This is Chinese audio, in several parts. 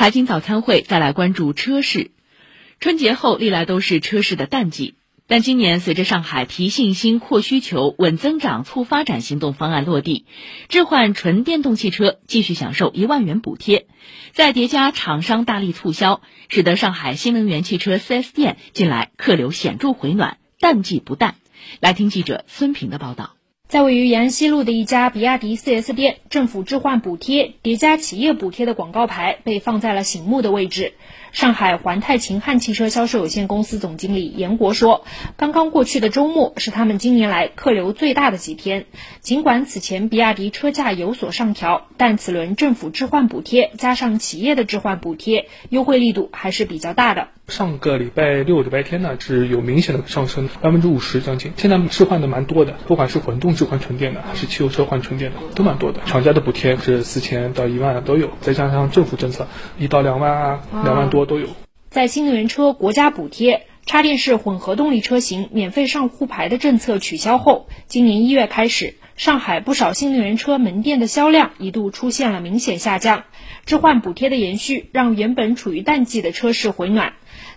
财经早餐会再来关注车市。春节后历来都是车市的淡季，但今年随着上海提信心、扩需求、稳增长、促发展行动方案落地，置换纯电动汽车继续享受一万元补贴，再叠加厂商大力促销，使得上海新能源汽车 4S 店近来客流显著回暖，淡季不淡。来听记者孙平的报道。在位于延安西路的一家比亚迪 4S 店，政府置换补贴叠加企业补贴的广告牌被放在了醒目的位置。上海环泰秦汉汽车销售有限公司总经理严国说：“刚刚过去的周末是他们今年来客流最大的几天。尽管此前比亚迪车价有所上调，但此轮政府置换补贴加上企业的置换补贴，优惠力度还是比较大的。上个礼拜六、礼拜天呢是有明显的上升，百分之五十将近。现在置换的蛮多的，不管是混动置换纯电的，还是汽油车换纯电的，都蛮多的。厂家的补贴是四千到一万都有，再加上政府政策，一到两万啊，两万多。”都有。在新能源车国家补贴、插电式混合动力车型免费上沪牌的政策取消后，今年一月开始，上海不少新能源车门店的销量一度出现了明显下降。置换补贴的延续，让原本处于淡季的车市回暖。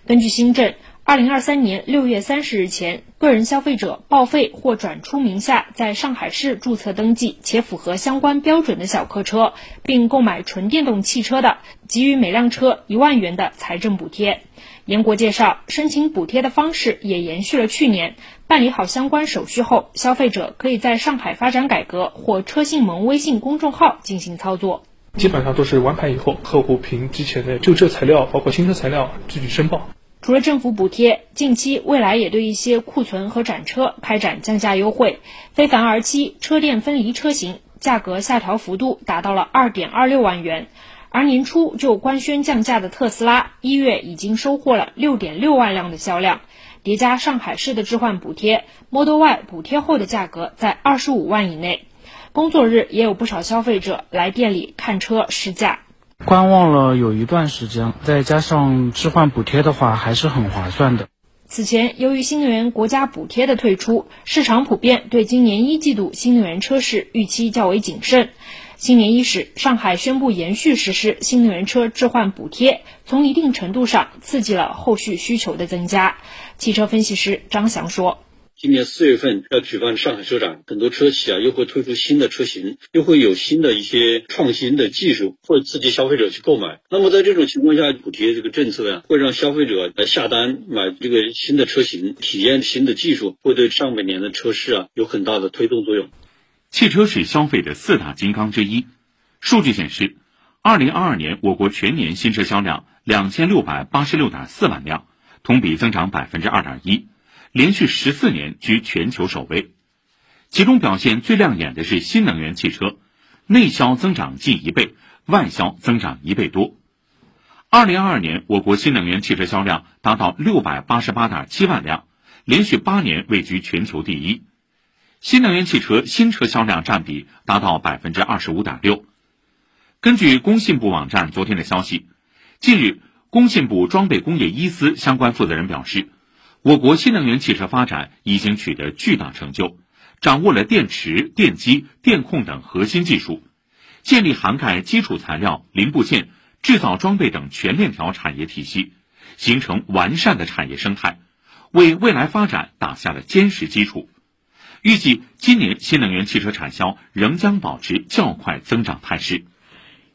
根据新政。二零二三年六月三十日前，个人消费者报废或转出名下在上海市注册登记且符合相关标准的小客车，并购买纯电动汽车的，给予每辆车一万元的财政补贴。严国介绍，申请补贴的方式也延续了去年，办理好相关手续后，消费者可以在上海发展改革或车信盟微信公众号进行操作。基本上都是完盘以后，客户凭之前的旧车材料，包括新车材料，自己申报。除了政府补贴，近期蔚来也对一些库存和展车开展降价优惠。非凡 R 七车电分离车型价格下调幅度达到了二点二六万元，而年初就官宣降价的特斯拉，一月已经收获了六点六万辆的销量。叠加上海市的置换补贴，Model Y 补贴后的价格在二十五万以内。工作日也有不少消费者来店里看车试驾。观望了有一段时间，再加上置换补贴的话，还是很划算的。此前，由于新能源国家补贴的退出，市场普遍对今年一季度新能源车市预期较为谨慎。新年伊始，上海宣布延续实施新能源车置换补贴，从一定程度上刺激了后续需求的增加。汽车分析师张翔说。今年四月份要举办上海车展，很多车企啊又会推出新的车型，又会有新的一些创新的技术，会刺激消费者去购买。那么在这种情况下，补贴这个政策呀，会让消费者来下单买这个新的车型，体验新的技术，会对上半年的车市啊有很大的推动作用。汽车是消费的四大金刚之一。数据显示，二零二二年我国全年新车销量两千六百八十六点四万辆，同比增长百分之二点一。连续十四年居全球首位，其中表现最亮眼的是新能源汽车，内销增长近一倍，外销增长一倍多。二零二二年，我国新能源汽车销量达到六百八十八点七万辆，连续八年位居全球第一。新能源汽车新车销量占比达到百分之二十五点六。根据工信部网站昨天的消息，近日，工信部装备工业一司相关负责人表示。我国新能源汽车发展已经取得巨大成就，掌握了电池、电机、电控等核心技术，建立涵盖基础材料、零部件、制造装备等全链条产业体系，形成完善的产业生态，为未来发展打下了坚实基础。预计今年新能源汽车产销仍将保持较快增长态势。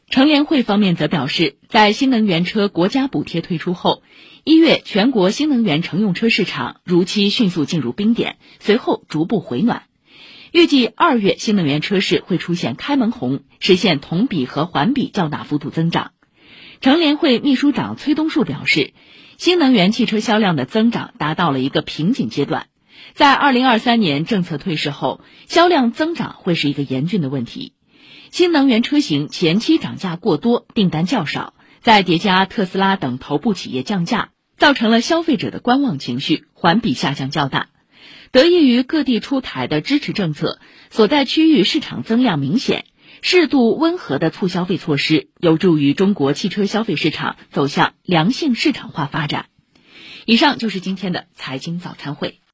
乘联会方面则表示，在新能源车国家补贴推出后，一月全国新能源乘用车市场如期迅速进入冰点，随后逐步回暖。预计二月新能源车市会出现开门红，实现同比和环比较大幅度增长。乘联会秘书长崔东树表示，新能源汽车销量的增长达到了一个瓶颈阶段，在二零二三年政策退市后，销量增长会是一个严峻的问题。新能源车型前期涨价过多，订单较少，再叠加特斯拉等头部企业降价，造成了消费者的观望情绪，环比下降较大。得益于各地出台的支持政策，所在区域市场增量明显，适度温和的促消费措施有助于中国汽车消费市场走向良性市场化发展。以上就是今天的财经早餐会。